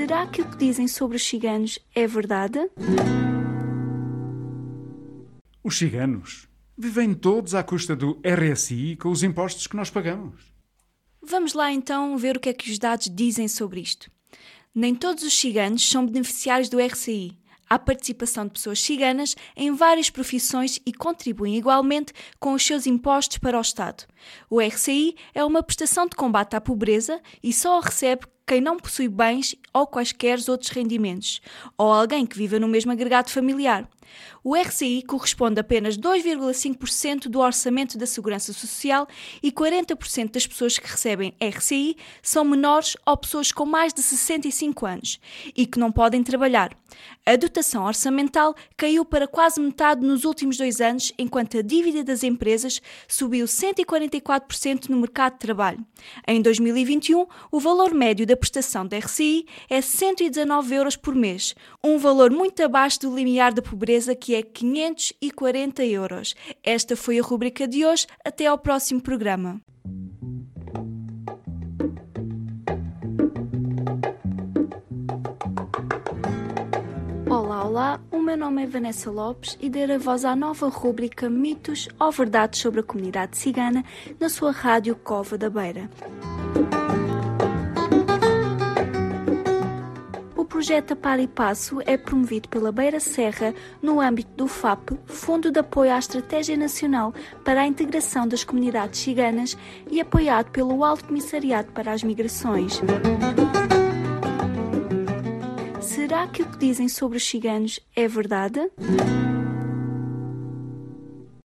Será que o que dizem sobre os ciganos é verdade? Os ciganos vivem todos à custa do RSI com os impostos que nós pagamos. Vamos lá então ver o que é que os dados dizem sobre isto. Nem todos os ciganos são beneficiários do RCI. Há participação de pessoas ciganas em várias profissões e contribuem igualmente com os seus impostos para o Estado. O RCI é uma prestação de combate à pobreza e só a recebe quem não possui bens ou quaisquer outros rendimentos, ou alguém que viva no mesmo agregado familiar. O RCI corresponde a apenas 2,5% do orçamento da Segurança Social e 40% das pessoas que recebem RCI são menores ou pessoas com mais de 65 anos e que não podem trabalhar. A dotação orçamental caiu para quase metade nos últimos dois anos, enquanto a dívida das empresas subiu 144% no mercado de trabalho. Em 2021, o valor médio da prestação da RCI é 119 euros por mês, um valor muito abaixo do limiar da pobreza que é 540 euros. Esta foi a rubrica de hoje. Até ao próximo programa. Olá, olá, o meu nome é Vanessa Lopes e darei voz à nova rúbrica Mitos ou Verdades sobre a Comunidade Cigana na sua rádio Cova da Beira. Projeto Par e Passo é promovido pela Beira Serra no âmbito do FAP, Fundo de Apoio à Estratégia Nacional para a Integração das Comunidades Ciganas e apoiado pelo Alto Comissariado para as Migrações. Será que o que dizem sobre os ciganos é verdade?